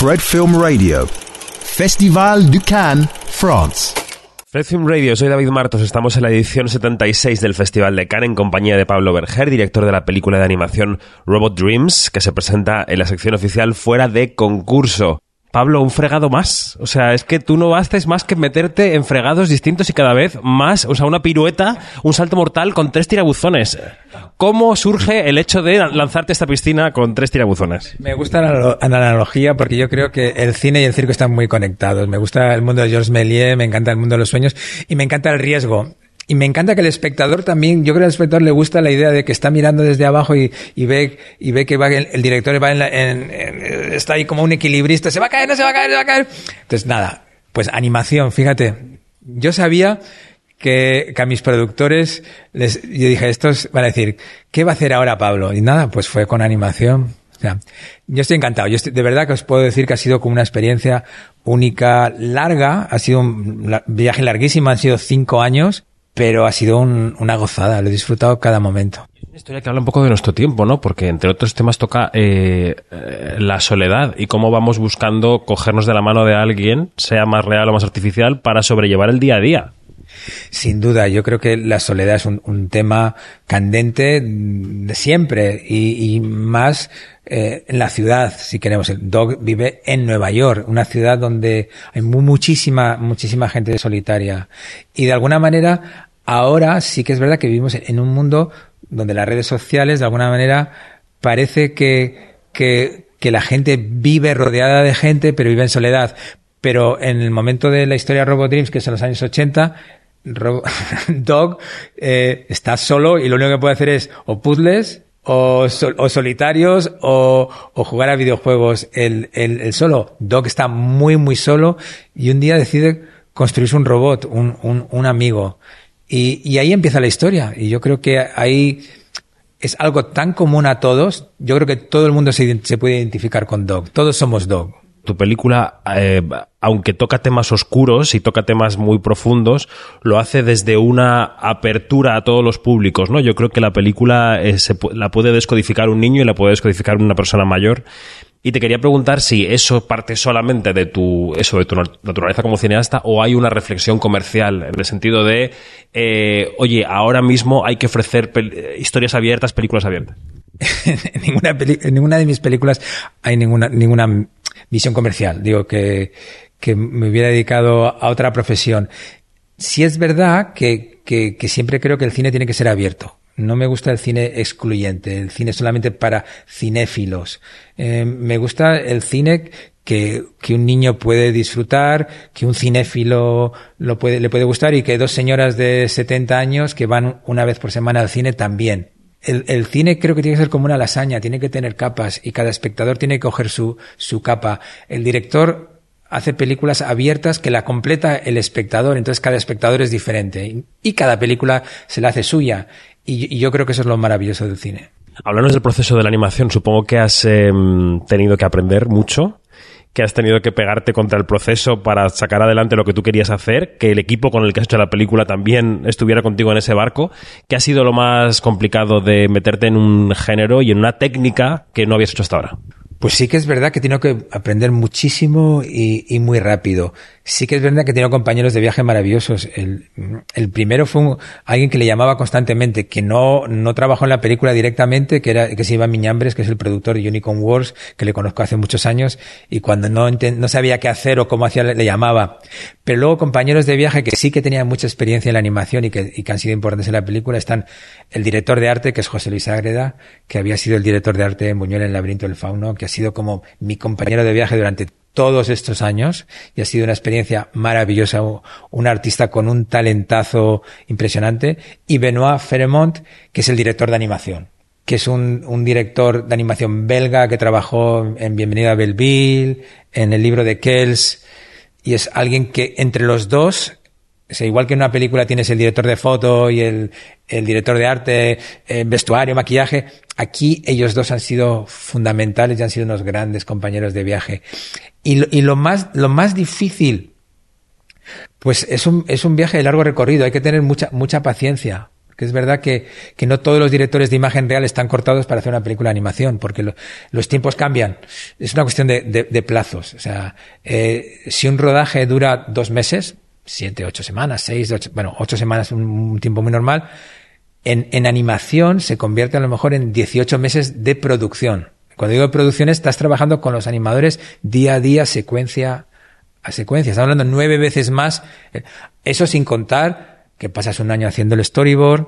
Fred Film Radio. Festival du Cannes, France. Fred Film Radio, soy David Martos, estamos en la edición 76 del Festival de Cannes en compañía de Pablo Berger, director de la película de animación Robot Dreams, que se presenta en la sección oficial fuera de concurso. Pablo, un fregado más. O sea, es que tú no bastes más que meterte en fregados distintos y cada vez más, o sea, una pirueta, un salto mortal con tres tirabuzones. ¿Cómo surge el hecho de lanzarte esta piscina con tres tirabuzones? Me gusta la, analogía porque yo creo que el cine y el circo están muy conectados. Me gusta el mundo de Georges Méliès, me encanta el mundo de los sueños y me encanta el riesgo. Y me encanta que el espectador también, yo creo que al espectador le gusta la idea de que está mirando desde abajo y, ve, y ve que va, el, director va en, está ahí como un equilibrista, se va a caer, no se va a caer, se va a caer. Entonces, nada, pues animación, fíjate. Yo sabía que, que, a mis productores les, yo dije, estos van a decir, ¿qué va a hacer ahora Pablo? Y nada, pues fue con animación. O sea, yo estoy encantado. Yo de verdad que os puedo decir que ha sido como una experiencia única, larga. Ha sido un viaje larguísimo, han sido cinco años pero ha sido una gozada, lo he disfrutado cada momento. Una historia que habla un poco de nuestro tiempo, ¿no? Porque entre otros temas toca eh, eh, la soledad y cómo vamos buscando cogernos de la mano de alguien, sea más real o más artificial, para sobrellevar el día a día. Sin duda, yo creo que la soledad es un, tema candente de siempre y, más eh, en la ciudad, si queremos. El Dog vive en Nueva York, una ciudad donde hay muchísima, muchísima gente solitaria. Y de alguna manera Ahora sí que es verdad que vivimos en un mundo donde las redes sociales, de alguna manera, parece que, que, la gente vive rodeada de gente, pero vive en soledad. Pero en el momento de la historia de Robot Dreams, que es en los años 80, Dog eh, está solo y lo único que puede hacer es o puzzles o, o solitarios o, jugar a videojuegos. El, el, el, solo. Dog está muy, muy solo y un día decide construirse un robot, un, un, un amigo. Y, y ahí empieza la historia. Y yo creo que ahí es algo tan común a todos. Yo creo que todo el mundo se, puede identificar con Dog. Todos somos Dog. Tu película, eh, aunque toca temas oscuros y toca temas muy profundos, lo hace desde una apertura a todos los públicos, ¿no? Yo creo que la película eh, se, la puede descodificar un niño y la puede descodificar una persona mayor y te quería preguntar si eso parte solamente de tu, eso, de tu naturaleza como cineasta o hay una reflexión comercial en el sentido de, eh, oye, ahora mismo hay que ofrecer historias abiertas, películas abiertas. en, ninguna en ninguna de mis películas hay ninguna, ninguna visión comercial. Digo que, que me hubiera dedicado a otra profesión. Si es verdad que, que siempre creo que el cine tiene que ser abierto no me gusta el cine excluyente, el cine solamente para cinéfilos. Eh, me gusta el cine que, que, un niño puede disfrutar, que un cinéfilo lo puede, le puede gustar y que dos señoras de 70 años que van una vez por semana al cine también. El, el, cine creo que tiene que ser como una lasaña, tiene que tener capas y cada espectador tiene que coger su, su capa. El director hace películas abiertas que la completa el espectador, entonces cada espectador es diferente y cada película se la hace suya y, yo creo que eso es lo maravilloso del cine. Hablando del proceso de la animación, supongo que has em, tenido que aprender mucho, que has tenido que pegarte contra el proceso para sacar adelante lo que tú querías hacer, que el equipo con el que has hecho la película también estuviera contigo en ese barco. ¿Qué ha sido lo más complicado de meterte en un género y en una técnica que no habías hecho hasta ahora? Pues sí que es verdad que tengo que aprender muchísimo y, muy rápido. Sí que es verdad que tengo compañeros de viaje maravillosos. El, primero fue alguien que le llamaba constantemente, que no, no trabajó en la película directamente, que era, que se iba Miñambres, que es el productor de Unicorn Wars, que le conozco hace muchos años, y cuando no, no sabía qué hacer o cómo hacía, le, llamaba. Pero luego compañeros de viaje que sí que tenían mucha experiencia en la animación y que, y que han sido importantes en la película están el director de arte, que es José Luis Agreda, que había sido el director de arte en Buñuel en el laberinto del fauno, que ha sido como mi compañero de viaje durante todos estos años y ha sido una experiencia maravillosa, un artista con un talentazo impresionante, y Benoit Ferremont, que es el director de animación que es un, un, director de animación belga que trabajó en Bienvenida a Belleville, en el libro de Kells, y es alguien que entre los dos o igual que en una película tienes el director de foto y el, el director de arte, eh, vestuario, maquillaje, aquí ellos dos han sido fundamentales y han sido unos grandes compañeros de viaje. Y lo, y lo más, lo más difícil, pues es un, es un viaje de largo recorrido, hay que tener mucha, mucha paciencia. Porque es verdad que, que no todos los directores de imagen real están cortados para hacer una película de animación, porque lo, los tiempos cambian. Es una cuestión de, de, de plazos. O sea, eh, si un rodaje dura dos meses, siete, ocho semanas, seis, ocho, bueno, ocho semanas, un, un tiempo muy normal, en, en, animación se convierte a lo mejor en 18 meses de producción. Cuando digo de producción, estás trabajando con los animadores día a día, secuencia a secuencia. Estamos hablando nueve veces más. Eso sin contar que pasas un año haciendo el storyboard,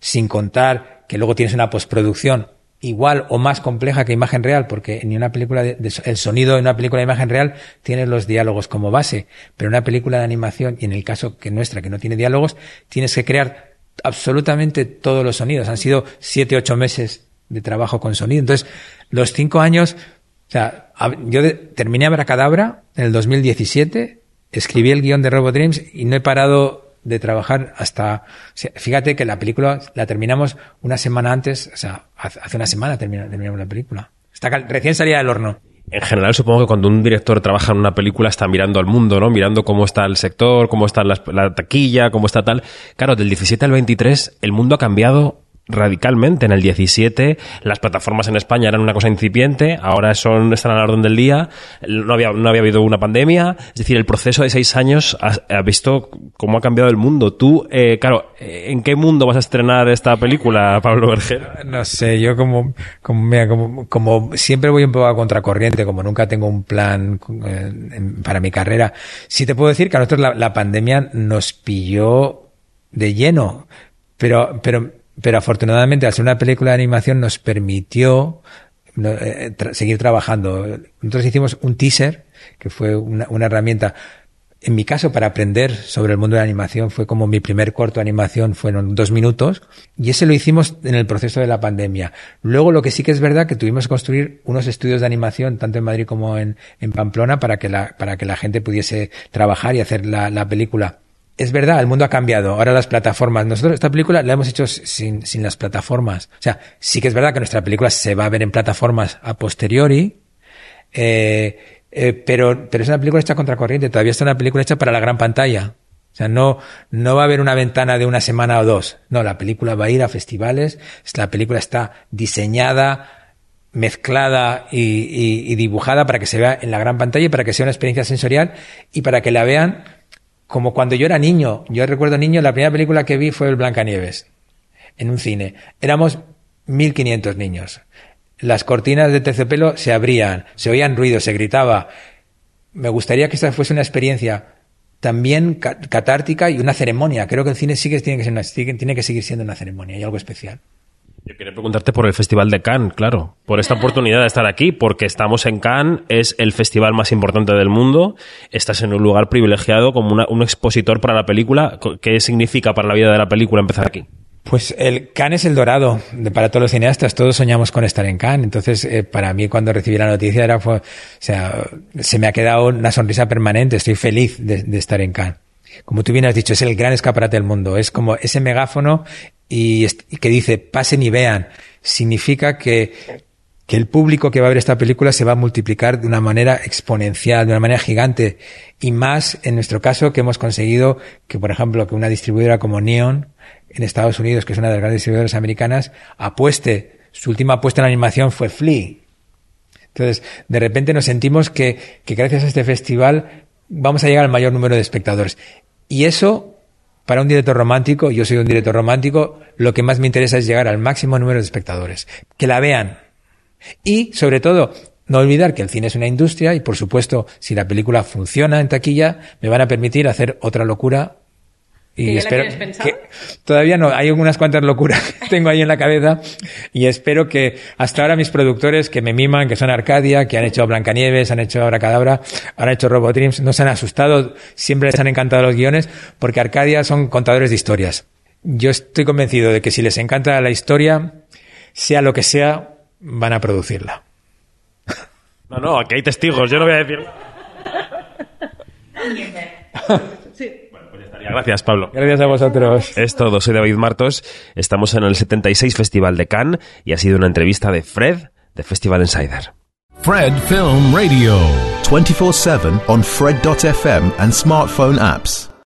sin contar que luego tienes una postproducción igual o más compleja que imagen real, porque en una película de, el sonido en una película de imagen real tiene los diálogos como base, pero una película de animación, y en el caso que nuestra, que no tiene diálogos, tienes que crear absolutamente todos los sonidos. Han sido siete, ocho meses de trabajo con sonido. Entonces, los cinco años, o sea, yo de, terminé Abracadabra en el 2017, escribí el guion de Robo Dreams y no he parado de trabajar hasta, fíjate que la película la terminamos una semana antes, o sea, hace una semana terminamos, terminamos la película. Está recién salía del horno en general supongo que cuando un director trabaja en una película está mirando al mundo, ¿no? Mirando cómo está el sector, cómo está la, la, taquilla, cómo está tal. Claro, del 17 al 23 el mundo ha cambiado radicalmente. En el 17 las plataformas en España eran una cosa incipiente, ahora son están a la orden del día, no había, no había habido una pandemia, es decir, el proceso de seis años ha, visto cómo ha cambiado el mundo. Tú, eh, claro, ¿en qué mundo vas a estrenar esta película, Pablo Berger? No sé, yo como, como, mira, como, como siempre voy un poco a contracorriente, como nunca tengo un plan eh, para mi carrera, sí te puedo decir que a nosotros la, la pandemia nos pilló de lleno, pero, pero pero afortunadamente al ser una película de animación nos permitió eh, seguir trabajando. Nosotros hicimos un teaser, que fue una, herramienta, en mi caso, para aprender sobre el mundo de la animación, fue como mi primer corto de animación, fueron dos minutos, y ese lo hicimos en el proceso de la pandemia. Luego, lo que sí que es verdad, que tuvimos que construir unos estudios de animación, tanto en Madrid como en, en Pamplona, para que, la, para que la gente pudiese trabajar y hacer la película es verdad, el mundo ha cambiado. Ahora las plataformas. Nosotros esta película la hemos hecho sin, sin las plataformas. O sea, sí que es verdad que nuestra película se va a ver en plataformas a posteriori, eh, eh, pero, pero es una película hecha contracorriente. Todavía está una película hecha para la gran pantalla. O sea, no, no va a haber una ventana de una semana o dos. No, la película va a ir a festivales. La película está diseñada, mezclada y, y, y dibujada para que se vea en la gran pantalla y para que sea una experiencia sensorial y para que la vean como cuando yo era niño. Yo recuerdo niño, la primera película que vi fue el Blancanieves, en un cine. Éramos 1500 niños. Las cortinas de terciopelo se abrían, se oían ruidos, se gritaba. Me gustaría que esta fuese una experiencia también catártica y una ceremonia. Creo que el cine sigue, que tiene que seguir siendo una ceremonia y algo especial. Yo quería preguntarte por el Festival de Cannes, claro, por esta oportunidad de estar aquí, porque estamos en Cannes, es el festival más importante del mundo, estás en un lugar privilegiado como un expositor para la película. ¿Qué significa para la vida de la película empezar aquí? Pues el Cannes es el dorado para todos los cineastas. Todos soñamos con estar en Cannes. Entonces, eh, para mí, cuando recibí la noticia, era, se me ha quedado una sonrisa permanente. Estoy feliz de estar en Cannes como tú bien has dicho, es el gran escaparate del mundo. Es como ese megáfono y, que dice pasen y vean. Significa que, que el público que va a ver esta película se va a multiplicar de una manera exponencial, de una manera gigante. Y más en nuestro caso que hemos conseguido que, por ejemplo, que una distribuidora como Neon en Estados Unidos, que es una de las grandes distribuidoras americanas, apueste, su última apuesta en animación fue Flea. Entonces, de repente nos sentimos que, que gracias a este festival vamos a llegar al mayor número de espectadores. Y eso, para un director romántico, yo soy un director romántico, lo que más me interesa es llegar al máximo número de espectadores. Que la vean. Y, sobre todo, no olvidar que el cine es una industria y, por supuesto, si la película funciona en taquilla, me van a permitir hacer otra locura y espero que todavía no, hay unas cuantas locuras que tengo ahí en la cabeza y espero que hasta ahora mis productores que me miman, que son Arcadia, que han hecho Blancanieves, han hecho Abracadabra, han hecho Robot Dreams, no se han asustado, siempre les han encantado los guiones porque Arcadia son contadores de historias. Yo estoy convencido de que si les encanta la historia, sea lo que sea, van a producirla. No, no, aquí hay testigos, yo no voy a decir. sí. Gracias, Pablo. Gracias a vosotros. Es todo. Soy David Martos. Estamos en el 76 Festival de Cannes y ha sido una entrevista de Fred de Festival Insider. Fred Film Radio. 24-7 on Fred.fm and smartphone apps.